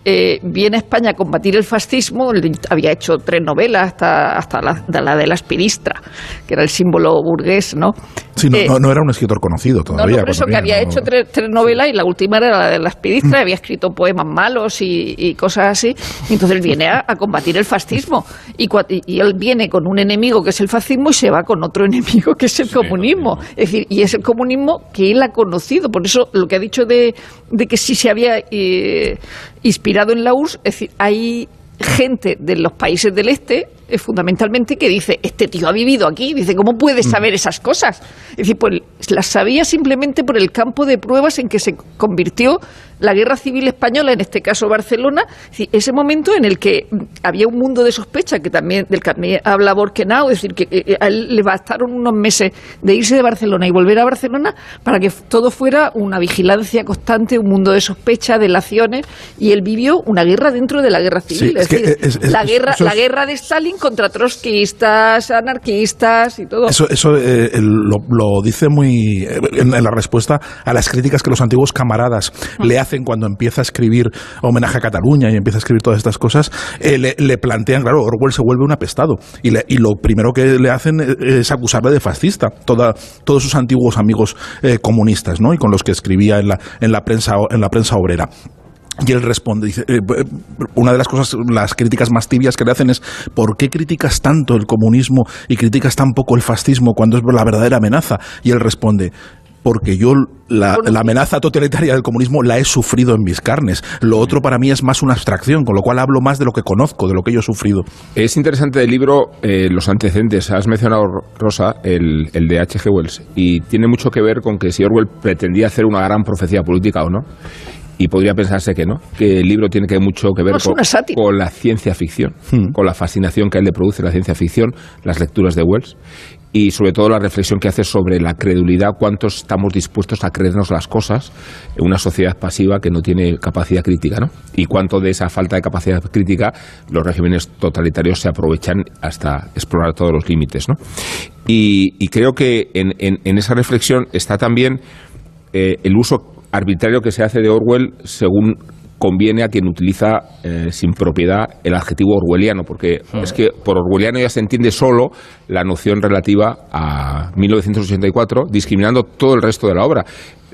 eh, viene a España a combatir el fascismo, había hecho tres novelas, hasta, hasta la, de la aspiristra, que era el símbolo burgués, ¿no? Sí, no, eh, no, era un escritor conocido todavía. No, por eso que había hecho tres, novelas y la última era la de la aspiristra, había escrito poemas malos y, cosas así, entonces él viene a, combatir el fascismo, y, y, él viene con un enemigo que es el fascismo y se va con otro enemigo que es el comunismo. Es decir, y es el comunismo que él ha conocido, por eso lo que ha dicho de, de que sí se había... Eh, inspirado en la URSS, es decir, hay gente de los países del este, eh, fundamentalmente, que dice, este tío ha vivido aquí, dice, ¿cómo puede mm. saber esas cosas? Es decir, pues las sabía simplemente por el campo de pruebas en que se convirtió la guerra civil española, en este caso Barcelona, es decir, ese momento en el que mm, había un mundo de sospecha que también del que también habla Borkenau, es decir, que eh, a él le bastaron unos meses de irse de Barcelona y volver a Barcelona para que todo fuera una vigilancia constante, un mundo de sospecha, delaciones, y él vivió una guerra dentro de la guerra civil. Sí, es es, que decir, es- la, guerra, la guerra de Stalin contra trotskistas, anarquistas y todo. Eso, eso eh, lo, dice muy eh, en, la respuesta a las críticas que los antiguos camaradas le hacen cuando empieza a escribir homenaje a Cataluña y empieza a escribir todas estas cosas. eh, le, plantean, claro, Orwell se vuelve un apestado y, lo primero que le hacen es acusarle de fascista. Todos sus antiguos amigos comunistas, ¿no? Y con los que escribía en la, en la prensa en la prensa obrera. Y él responde, dice, eh, eh, una de las cosas, las críticas más tibias que le hacen es, ¿por qué criticas tanto el comunismo y criticas tan poco el fascismo cuando es la verdadera amenaza? Y él responde, porque yo la, la amenaza totalitaria del comunismo la he sufrido en mis carnes. Lo otro para mí es más una abstracción, con lo cual hablo más de lo que conozco, de lo que yo he sufrido. Es interesante del libro eh, los antecedentes. Has mencionado, Rosa, el, el de H.G. Wells. Y tiene mucho que ver con que si Orwell pretendía hacer una gran profecía política o no. Y podría pensarse que no, que el libro tiene que mucho que ver No, con, la ciencia ficción, Hmm. con la fascinación que a él le produce la ciencia ficción, las lecturas de Wells y sobre todo la reflexión que hace sobre la credulidad, cuántos estamos dispuestos a creernos las cosas en una sociedad pasiva que no tiene capacidad crítica, ¿no? Y cuánto de esa falta de capacidad crítica los regímenes totalitarios se aprovechan hasta explorar todos los límites, ¿no? Y, y creo que en, en- en esa reflexión está también eh, el uso arbitrario que se hace de Orwell según conviene a quien utiliza eh, sin propiedad el adjetivo orwelliano, porque es que por orwelliano ya se entiende solo la noción relativa a 1984, discriminando todo el resto de la obra.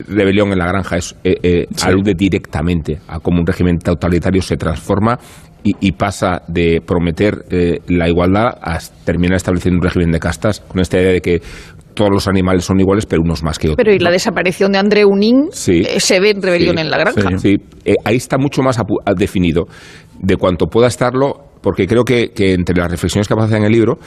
Rebelión en la granja es, eh, eh, alude directamente a cómo un régimen totalitario se transforma y, y pasa de prometer la igualdad a terminar estableciendo un régimen de castas con esta idea de que todos los animales son iguales, pero unos más que otros. Pero y la ¿no? desaparición de André Unín Sí. eh, se ve en Rebelión Sí, en la Granja. Sí, Eh, ahí está mucho más apu- a- definido de cuanto pueda estarlo, porque creo que, que entre las reflexiones que aparecen en el libro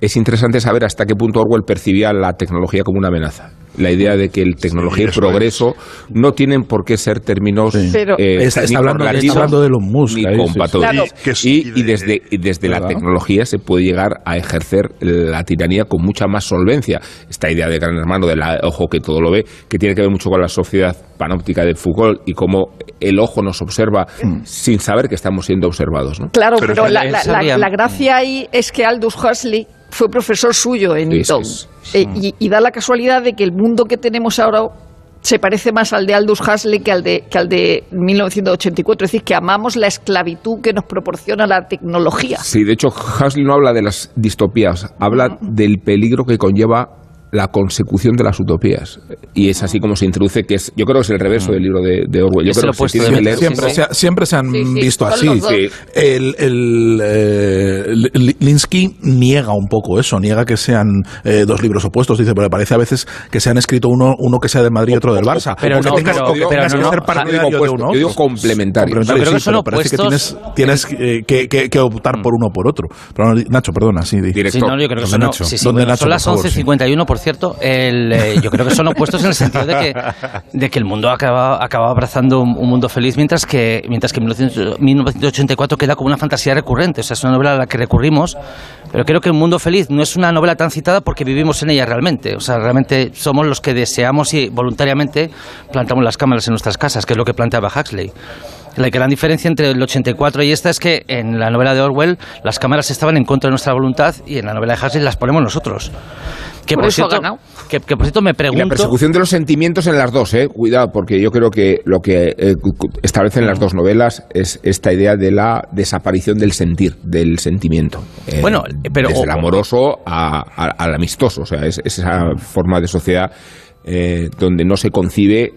es interesante saber hasta qué punto Orwell percibía la tecnología como una amenaza. La idea de que el tecnología y eso progreso no tienen por qué ser términos Pero- eh, Está- está ni hablando está hablando de sí, sí. compatibles. Claro. Es- Y, y de- y desde, y desde la ¿Verdad? tecnología se puede llegar a ejercer la tiranía con mucha más solvencia. Esta idea de gran hermano, del ojo que todo lo ve, que tiene que ver mucho con la sociedad panóptica de Foucault y cómo el ojo nos observa sin saber que estamos siendo observados. ¿no? Claro, Pero pero, es- la, la- la- la gracia ahí es que Aldous Huxley fue profesor suyo en Eton. Eh, y, y da la casualidad de que el mundo que tenemos ahora se parece más al de Aldous Huxley que al de, que al de 1984. Es decir, que amamos la esclavitud que nos proporciona la tecnología. Sí, de hecho, Huxley no habla de las distopías, habla del peligro que conlleva la consecución de las utopías. Y es así como se introduce, que es, yo creo que es el reverso del libro de, de Orwell. Yo creo que se de que leer- Siempre, sí, se, ha- siempre se han Sí, sí, visto así. Sí. El, el, eh, Li- Linsky niega un poco eso, niega que sean eh, dos libros opuestos. Dice, pero me parece a veces que se han escrito uno, uno que sea del Madrid y otro del Barça. Pero no, tengas, pero- pero tengas no, que no, ser partidario yo digo de opuesto, uno. yo digo complementarios. Complementarios, Yo creo que sí, son pero parece que opuestos. tienes, tienes eh, que, que- que optar por uno o por otro. Pero, Nacho, perdona, sí. di. Directo. Sí, no, yo creo que ¿Dónde son, Nacho? sí, sí, ¿Dónde bueno, Nacho, son las por favor, sí. 11.51, por cierto. El, eh, yo creo que son opuestos en el sentido de que, de que el mundo acaba, acaba abrazando un, un mundo feliz, mientras que, mientras que 1900 1984 queda como una fantasía recurrente. O sea, es una novela a la que recurrimos, pero creo que Un Mundo Feliz no es una novela tan citada porque vivimos en ella realmente. O sea, realmente somos los que deseamos y voluntariamente plantamos las cámaras en nuestras casas, que es lo que planteaba Huxley. La gran diferencia entre el 84 y esta es que en la novela de Orwell las cámaras estaban en contra de nuestra voluntad y en la novela de Huxley las ponemos nosotros. Que Por cierto, ganado. que, que por cierto me Y la pregunto... persecución de los sentimientos en las dos, eh. Cuidado, porque yo creo que lo que eh, establecen las dos novelas es esta idea de la desaparición del sentir, del sentimiento. Eh, Bueno, pero- Desde el amoroso a- a- al amistoso. O sea, es, es esa forma de sociedad eh, donde no se concibe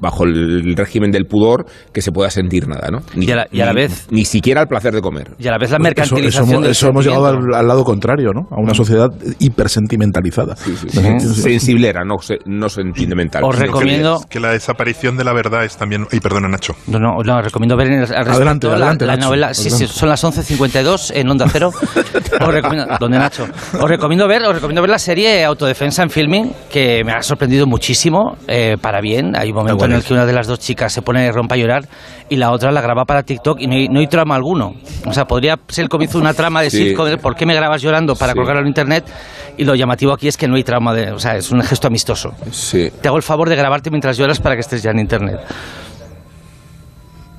bajo el régimen del pudor que se pueda sentir nada, ¿no? Ni, Y a la- y a la ni- vez- ni siquiera el placer de comer. Y a la vez la Eso, mercantilización eso hemos- del eso hemos llegado al, al lado contrario, ¿no? A una sociedad hipersentimentalizada. Sí, sí, sí. Sensiblera, no, se- no sentimental. Os que- recomiendo- Que la desaparición de la verdad es también. Ay, perdona, Nacho. No, no, no, recomiendo ver en el, al Adelante, la, adelante, la Nacho, novela. Sí, sí, son las 11.52 en Onda Cero. Os recomiendo, ¿Dónde Nacho? Os recomiendo ver, os recomiendo ver la serie Autodefensa en filming, que me ha sorprendido muchísimo, eh, para bien. Hay un momento en el que una de las dos chicas se pone rompa a llorar y la otra la graba para TikTok y no hay, no hay trama alguno. O sea, podría ser el comienzo de una trama de Sí. de ¿por qué me grabas llorando para Sí. colgarlo en internet? Y lo llamativo aquí es que no hay trama de, o sea, es un gesto amistoso. Sí. Te hago el favor de grabarte mientras lloras para que estés ya en internet.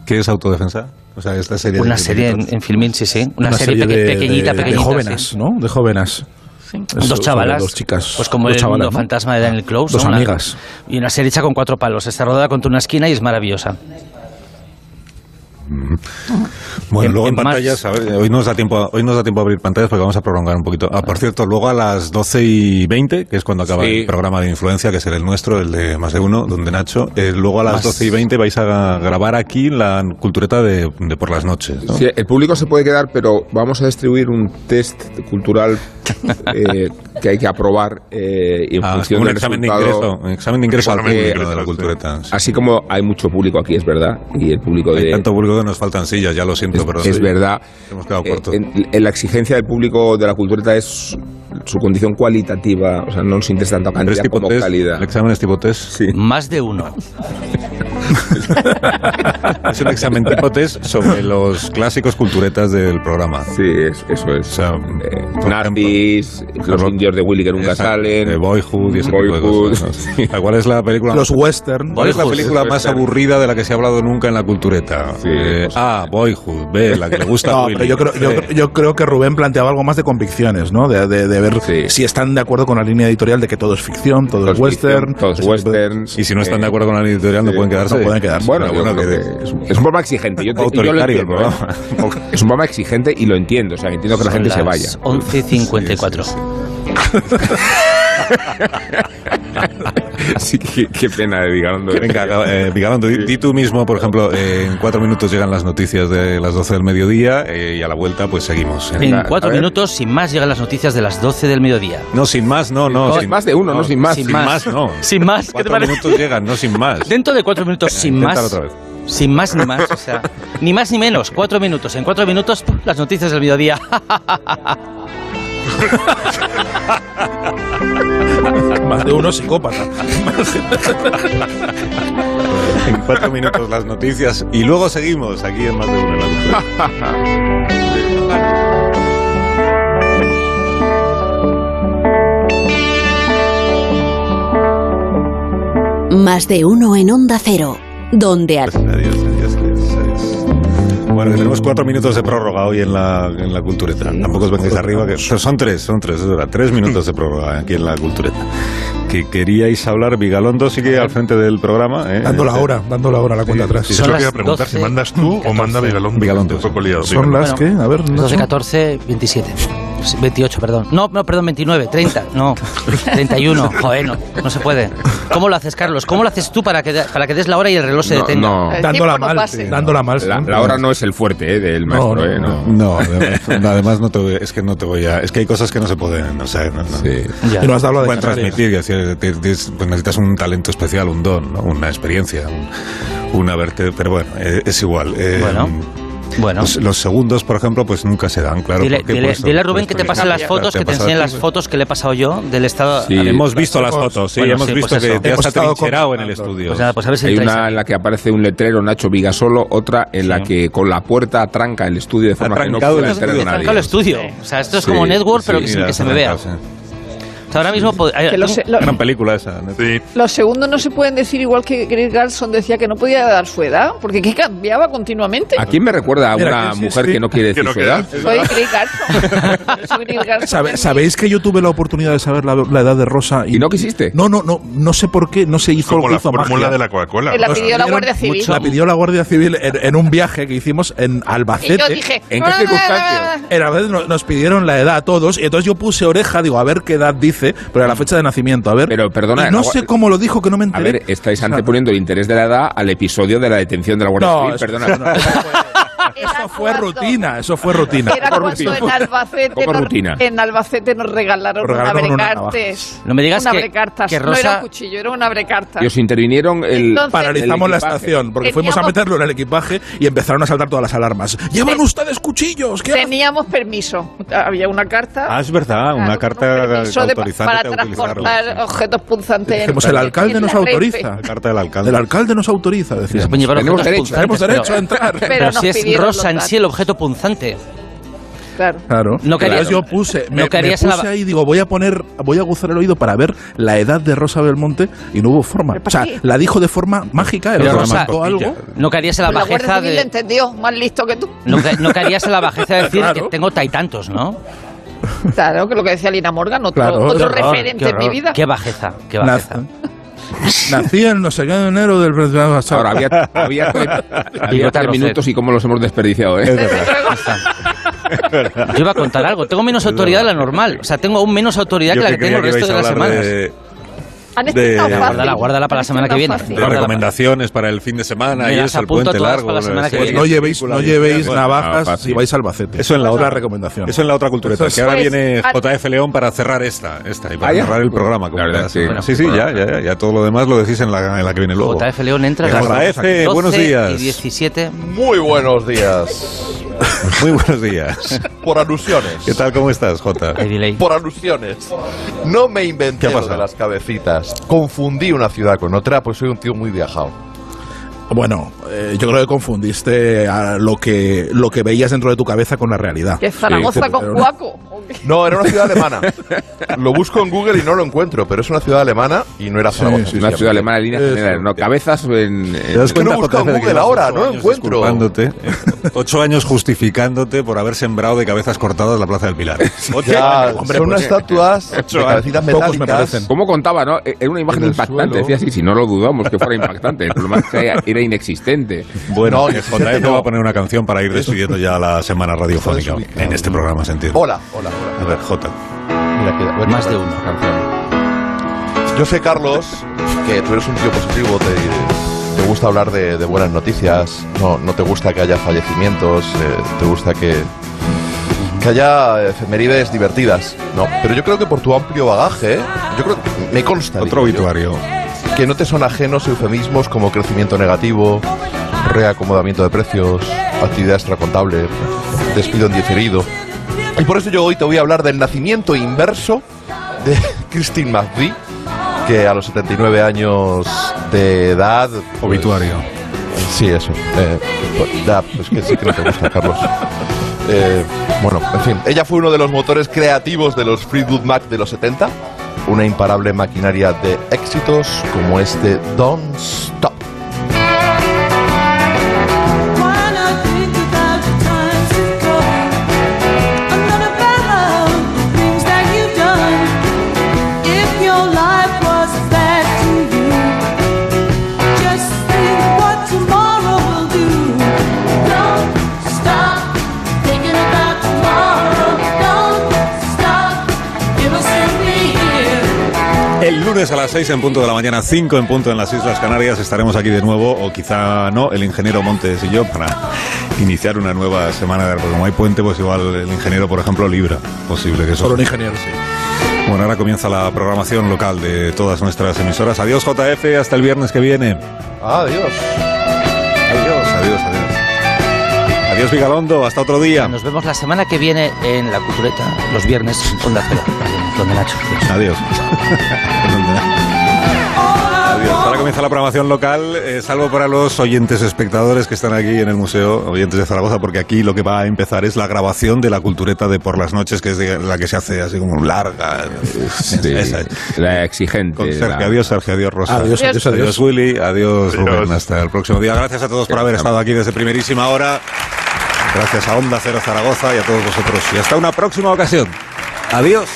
¿Qué es autodefensa? O sea, esta serie Una de serie en, en Filmin, sí, sí. Una, serie, peque- de, pequeñita, de- de pequeñita. jóvenes, sí. ¿no? De jóvenes. Es Dos chavalas, Dos chicas. pues como dos el chavalas, mundo ¿no? fantasma de Daniel Close. Dos ¿no? Una- amigas. Y una serie hecha con cuatro palos. Está rodada contra una esquina y es maravillosa. Bueno, En- luego en, en más- pantallas, a ver, hoy nos da tiempo, hoy nos da tiempo a abrir pantallas porque vamos a prolongar un poquito. Ah, por cierto, luego a las 12 y 20, que es cuando acaba Sí. el programa de influencia, que es el nuestro, el de más de uno, donde Nacho, eh, luego a las Más- 12 y 20 vais a grabar aquí la cultureta de, de por las noches. ¿no? Sí, el público se puede quedar, pero vamos a distribuir un test cultural eh, que hay que aprobar eh, en Ah, función como un del examen de resultado- ingreso, un examen de ingreso al Examen de público ingreso, de la cultureta. sí. Así como hay mucho público aquí, es verdad, y el público Hay de... tanto público que nos faltan sillas, ya lo siento, Es, pero es sí, verdad. Hemos quedado Eh, cortos. en, en la exigencia del público de la cultureta es su condición cualitativa, o sea, no nos interesa tanto cantidad como test, calidad. el examen es tipo test. Sí. Más de uno. Es un examen tipo test sobre los clásicos culturetas del programa. Sí, es- eso es. O sea, Eh, nazis, los indios de Willy que nunca Esa- salen. de Boyhood y ese tipo de Boyhood, cosas. ¿no? ¿Cuál es la película? Los western. ¿Cuál es la película más aburrida de la que se ha hablado nunca en la cultureta? Sí, Eh, pues- A. Boyhood. B. La que le gusta a No, Willy. pero yo creo, yo, creo que Rubén planteaba algo más de convicciones, ¿no? De, de- de ver Sí. si están de acuerdo con la línea editorial de que todo es ficción, todo, Todo es es western. ficción, todo es de- western. Y si no están Eh, de acuerdo con la editorial, no pueden quedarse. No pueden quedarse. Bueno, bueno, que- que es, un, es un programa exigente. Yo, te- y yo autoritario el programa. ¿eh? Es un programa exigente y lo entiendo. O sea, entiendo que la Son gente se las vaya. 11.54. Así que qué pena de Vigalondo. Venga, acaba- eh, Vigalondo, di, di tú mismo, por ejemplo, eh, en cuatro minutos llegan las noticias de las 12 del mediodía eh, y a la vuelta pues seguimos. En Venga, cuatro minutos, sin más, llegan las noticias de las 12 del mediodía. No, sin más, no, no. Sin, más de uno, no sin más. Sin Sin más. más, no. Sin más, ¿qué te Cuatro parece? minutos llegan, no sin más. Dentro de cuatro minutos, sin más. otra vez. Sin más ni más, o sea, ni más ni menos, cuatro minutos. En cuatro minutos, las noticias del mediodía. Más de uno psicópata. En cuatro minutos las noticias y luego seguimos aquí en Más de Uno en la. Más de uno en Onda Cero, donde adiós. Bueno, que tenemos cuatro minutos de prórroga hoy en la, en la cultureta. Tampoco os vengáis arriba, que son tres, son tres, es verdad, tres minutos de prórroga aquí en la cultureta. Que queríais hablar, Vigalondo sigue al frente del programa. ¿eh? Dando la hora, dando la hora, la cuenta atrás. sí, Es Son lo que iba las a preguntar, 12, si mandas tú o manda 14. Vigalondo. Vigalondo. Son las que, a ver, 12, Nacho. 14, 27. 28, perdón. No, no, perdón, 29, 30. No, 31. Joder, no, no se puede. ¿Cómo lo haces, Carlos? ¿Cómo lo haces tú para que, para que des la hora y el reloj se No, detenga? no. El Dándola no mal, pase. sí, dándola mal. La, la hora no es el fuerte eh, del maestro, no, ¿eh? No. No, además, además no te voy, es que no te voy a, es que hay cosas que no se pueden, o sea, no, no. Sí. Ya. Y no has dado de pueden transmitir, que decir, te- te- pues necesitas un talento especial, un don, ¿no? una experiencia, un, una verte, pero bueno, eh, es igual. eh, Bueno. Bueno. Los, los segundos, por ejemplo, pues nunca se dan, claro. Dile, Pues, dile a pues, Rubén que te pase las fotos, te que te enseñe las fotos que le he pasado yo del estado. Sí. Hemos visto las fotos, sí, Bueno, hemos sí, visto pues que eso. te has atrincherado en el estudio. Pues nada, pues a ver si Hay una en la que aparece un letrero Nacho Vigasolo, otra en la que con la puerta tranca el estudio de forma que no trancado el pueda estudio. entrar nadie. el estudio. O sea, esto es como Network, pero que, sin que se me vea. Sí. Sea, ahora mismo... pod- hay- Que lo lo- Gran película esa. ¿no? Sí. Los segundos no se pueden decir igual que Greg Garson decía que no podía dar su edad, porque que cambiaba continuamente. ¿A quién me recuerda a una que sí, mujer sí. que no quiere decir no su edad? Soy Greg Garson. Soy Greg Garson. ¿Sabe- ¿Sabéis que yo tuve la oportunidad de saber la, la edad de Rosa? ¿Y no quisiste? No, no, no, no sé por qué, no se hizo, Como la hizo fórmula magia. de la Coca-Cola. La pidió la Guardia Civil. La pidió la Guardia Civil en, en un viaje que hicimos en Y Albacete. yo dije... ¿En qué circunstancias? En Albacete nos pidieron la edad a todos y entonces yo puse oreja, digo, a ver qué edad dice, pero a la fecha de nacimiento, a ver. Pero, perdona, Y no sé cómo lo dijo, que no me A enteré. ver, estáis anteponiendo el interés de la edad al episodio de la detención de la Guardia No, Civil. Perdona. eso no, eso fue- rutina, eso fue rutina. Era cuando rutina. en Albacete, nos, rutina. en Albacete nos regalaron, regalaron un una abrecartes. No me digas que- abrecartas. que No era Rosa- un cuchillo, era un abrecartas. Y os intervinieron el. Entonces- Paralizamos el la estación porque fuimos a Teníamos- meterlo en el equipaje y empezaron a saltar todas las alarmas. ¡Llevan ustedes cuchillos! ¿Qué? Teníamos permiso. Había una carta. Ah, es verdad, una Claro, carta un autorizante para transportar objetos punzantes. Dijimos, el alcalde nos autoriza. La carta del alcalde. El alcalde nos autoriza, decíamos. Tenemos derecho, Tenemos derecho a entrar. Pero nos si es pidieron rosa en sí el objeto punzante. Claro. Claro. No querías- Entonces yo puse, me, no querías me la- puse ahí, digo, voy a poner, voy a aguzar el oído para ver la edad de Rosa Belmonte y no hubo forma. ¿Pero O sea, qué? la dijo de forma mágica, el Rosa- marcó algo. No caerías en la la bajeza Civil de. entendió, más listo que tú. No, ca- no caerías en la bajeza de decir Claro. que tengo tantos, ¿no? Claro, que lo que decía Lina Morgan, otro, Claro. otro horror, referente en mi vida. Qué bajeza, qué bajeza. Nací, nací en no sé qué de enero del pasado. Ahora, había, había, había tres minutos y cómo los hemos desperdiciado, ¿eh? Yo iba a contar algo. Tengo menos autoridad de la normal. O sea, tengo aún menos autoridad Yo que la que que tengo el resto de las semanas. de, Han de-. Guárdala, guárdala para la semana que viene. de recomendaciones para el fin de semana y eso, el puente largo. la que viene. no llevéis, no llevéis bueno, Ah, navajas fácil. si vais al Albacete. Eso en la Es otra recomendación. Eso en la otra cultureta, que ahora es- viene Pues, JF León para cerrar esta, esta y para Ah, cerrar el programa. como La verdad, sí. sí, sí, ya, ya, ya, ya todo lo demás lo decís en la, en la que viene luego. JF León entra JF, 12 buenos días. y 17. Muy buenos días. Muy buenos días. Por alusiones. ¿Qué tal? ¿Cómo estás, Jota? Por alusiones. No me inventé de las cabecitas. Confundí una ciudad con otra, pues soy un tío muy viajado. Bueno, eh, yo creo que confundiste a lo que lo que veías dentro de tu cabeza con la realidad. ¿Que Zaragoza Sí, con pero- Cuaco? ¿O qué? No, era una ciudad alemana. Lo busco en Google y no lo encuentro, pero es una ciudad alemana y no era Sí, Zaragoza. sí, Una ciudad alemana de líneas generales, ¿no? Cabezas en... en- ¿Te das que no cuenta, busco en de Google ahora, ocho no encuentro. disculpándote, eh, ocho años justificándote por haber sembrado de cabezas cortadas la Plaza del Pilar. Ocho Ya, hombre, son pues, unas estatuas de ocho cabecitas Pocos me metálicas. parecen. ¿Cómo contaba, no? E-, Era una imagen En impactante. Decía así, si no lo dudamos que fuera impactante. El problema es que era inexistente. Bueno, JF no. va a poner una canción para ir despidiendo ya la semana radiofónica en este programa, se entiende. Hola, hola, A hola. a ver, Más de a ver, uno. canción. Yo sé, Carlos, que tú eres un tío positivo, te, te gusta hablar de, de buenas noticias, no, no te gusta que haya fallecimientos, eh, te gusta que, que haya efemérides divertidas, ¿no? Pero yo creo que por tu amplio bagaje, yo creo que me consta. Otro digo yo, obituario. Que no te son ajenos eufemismos como crecimiento negativo, reacomodamiento de precios, actividad extracontable, despido en diferido. Y por eso yo hoy te voy a hablar del nacimiento inverso de Christine McVie, que a los 79 años de edad... pues, Obituario. Sí, eso. Eh, pues, ya, pues que sí que no te gusta, Carlos. Eh, bueno, en fin, ella fue uno de los motores creativos de los Fleetwood Mac de los 70, una imparable maquinaria de éxitos como este Don't Stop. Lunes a las 6 en punto de la mañana, 5 en punto en las Islas Canarias, estaremos aquí de nuevo, o quizá no, el ingeniero Montes y yo, para iniciar una nueva semana. Porque como hay puente, pues igual el ingeniero, por ejemplo, libra. Posible que eso. Solo un ingeniero, sí. Bueno, ahora comienza la programación local de todas nuestras emisoras. Adiós, JF, hasta el viernes que viene. Adiós. Adiós, adiós, adiós. Adiós, Vigalondo, hasta otro día. Nos vemos la semana que viene en la cultureta, los viernes, en Onda Cero, donde Nacho. Adiós. Adiós. Ahora comienza la programación local, eh, salvo para los oyentes espectadores que están aquí en el museo, oyentes de Zaragoza, porque aquí lo que va a empezar es la grabación de la cultureta de por las noches, que es de- la que se hace así como larga. Sí, Esa la exigente. Con Sergio, la- adiós Sergio, adiós Rosa. Adiós, adiós, adiós. Willy, adiós, Adiós. Rubén, hasta el próximo día. Gracias a todos por haber estado aquí desde primerísima hora. Gracias a Onda Cero Zaragoza y a todos vosotros. Y hasta una próxima ocasión. Adiós.